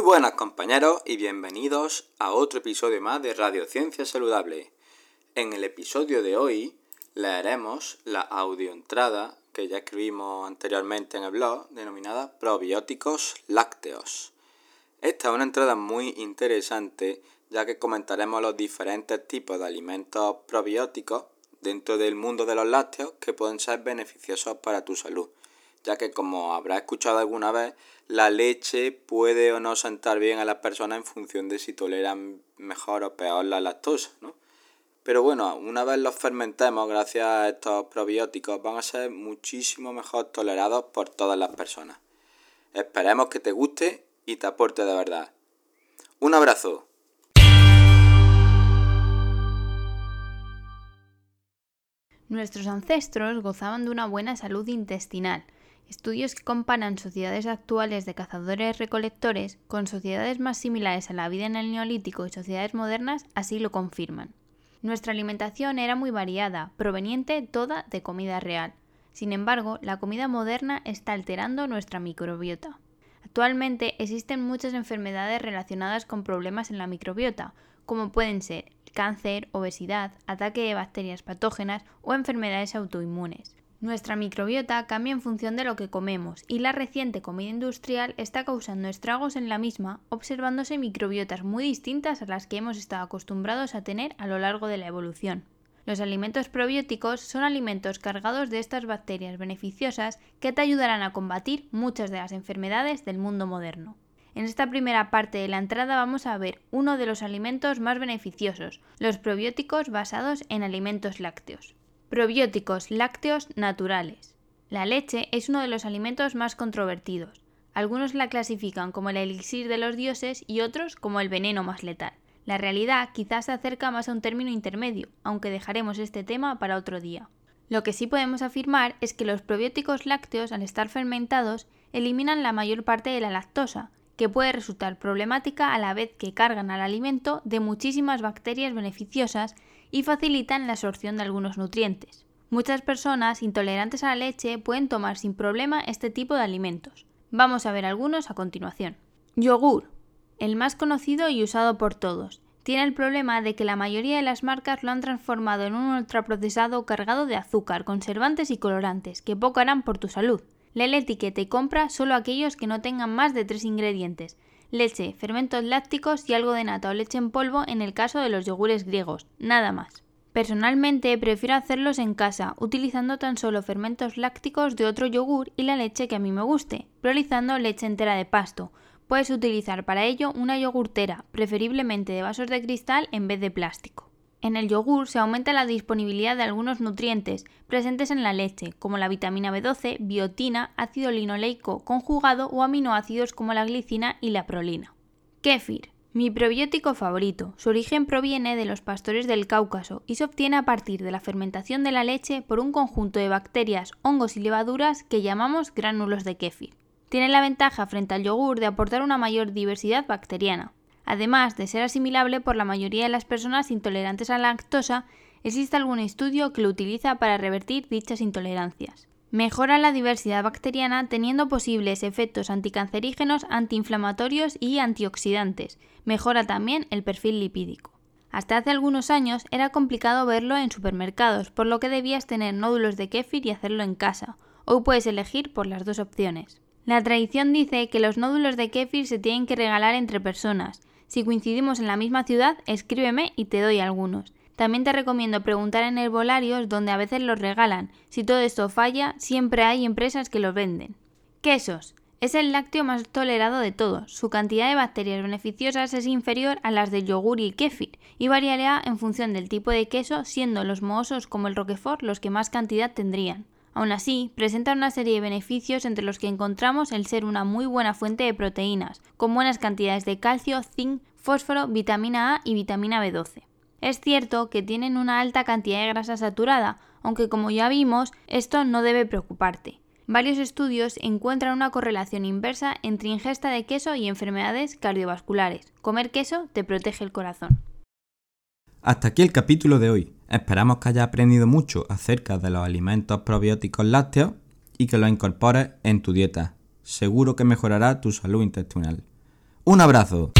Muy buenas compañeros y bienvenidos a otro episodio más de Radio Ciencia Saludable. En el episodio de hoy leeremos la audioentrada que ya escribimos anteriormente en el blog denominada Probióticos lácteos. Esta es una entrada muy interesante ya que comentaremos los diferentes tipos de alimentos probióticos dentro del mundo de los lácteos que pueden ser beneficiosos para tu salud, ya que como habrás escuchado alguna vez, la leche puede o no sentar bien a las personas en función de si toleran mejor o peor la lactosa, ¿no? Pero bueno, una vez los fermentemos gracias a estos probióticos van a ser muchísimo mejor tolerados por todas las personas. Esperemos que te guste y te aporte de verdad. Un abrazo. Nuestros ancestros gozaban de una buena salud intestinal. Estudios que comparan sociedades actuales de cazadores-recolectores con sociedades más similares a la vida en el Neolítico y sociedades modernas así lo confirman. Nuestra alimentación era muy variada, proveniente toda de comida real. Sin embargo, la comida moderna está alterando nuestra microbiota. Actualmente existen muchas enfermedades relacionadas con problemas en la microbiota, como pueden ser cáncer, obesidad, ataque de bacterias patógenas o enfermedades autoinmunes. Nuestra microbiota cambia en función de lo que comemos y la reciente comida industrial está causando estragos en la misma, observándose microbiotas muy distintas a las que hemos estado acostumbrados a tener a lo largo de la evolución. Los alimentos probióticos son alimentos cargados de estas bacterias beneficiosas que te ayudarán a combatir muchas de las enfermedades del mundo moderno. En esta primera parte de la entrada vamos a ver uno de los alimentos más beneficiosos, los probióticos basados en alimentos lácteos. Probióticos lácteos naturales. La leche es uno de los alimentos más controvertidos. Algunos la clasifican como el elixir de los dioses y otros como el veneno más letal. La realidad quizás se acerca más a un término intermedio, aunque dejaremos este tema para otro día. Lo que sí podemos afirmar es que los probióticos lácteos, al estar fermentados, eliminan la mayor parte de la lactosa, que puede resultar problemática a la vez que cargan al alimento de muchísimas bacterias beneficiosas y facilitan la absorción de algunos nutrientes. Muchas personas intolerantes a la leche pueden tomar sin problema este tipo de alimentos. Vamos a ver algunos a continuación. Yogur. El más conocido y usado por todos. Tiene el problema de que la mayoría de las marcas lo han transformado en un ultraprocesado cargado de azúcar, conservantes y colorantes, que poco harán por tu salud. Lee la etiqueta y compra solo aquellos que no tengan más de tres ingredientes. Leche, fermentos lácticos y algo de nata o leche en polvo en el caso de los yogures griegos, nada más. Personalmente prefiero hacerlos en casa, utilizando tan solo fermentos lácticos de otro yogur y la leche que a mí me guste, priorizando leche entera de pasto. Puedes utilizar para ello una yogurtera, preferiblemente de vasos de cristal en vez de plástico. En el yogur se aumenta la disponibilidad de algunos nutrientes presentes en la leche, como la vitamina B12, biotina, ácido linoleico conjugado o aminoácidos como la glicina y la prolina. Kéfir. Mi probiótico favorito. Su origen proviene de los pastores del Cáucaso y se obtiene a partir de la fermentación de la leche por un conjunto de bacterias, hongos y levaduras que llamamos gránulos de kéfir. Tiene la ventaja frente al yogur de aportar una mayor diversidad bacteriana. Además de ser asimilable por la mayoría de las personas intolerantes a la lactosa, existe algún estudio que lo utiliza para revertir dichas intolerancias. Mejora la diversidad bacteriana teniendo posibles efectos anticancerígenos, antiinflamatorios y antioxidantes. Mejora también el perfil lipídico. Hasta hace algunos años era complicado verlo en supermercados, por lo que debías tener nódulos de kéfir y hacerlo en casa. Hoy puedes elegir por las dos opciones. La tradición dice que los nódulos de kéfir se tienen que regalar entre personas, si coincidimos en la misma ciudad, escríbeme y te doy algunos. También te recomiendo preguntar en herbolarios donde a veces los regalan. Si todo esto falla, siempre hay empresas que los venden. Quesos. Es el lácteo más tolerado de todos. Su cantidad de bacterias beneficiosas es inferior a las del yogur y el kéfir y variará en función del tipo de queso, siendo los mohosos como el roquefort los que más cantidad tendrían. Aún así, presenta una serie de beneficios entre los que encontramos el ser una muy buena fuente de proteínas, con buenas cantidades de calcio, zinc, fósforo, vitamina A y vitamina B12. Es cierto que tienen una alta cantidad de grasa saturada, aunque como ya vimos, esto no debe preocuparte. Varios estudios encuentran una correlación inversa entre ingesta de queso y enfermedades cardiovasculares. Comer queso te protege el corazón. Hasta aquí el capítulo de hoy. Esperamos que hayas aprendido mucho acerca de los alimentos probióticos lácteos y que los incorpores en tu dieta. Seguro que mejorará tu salud intestinal. Un abrazo.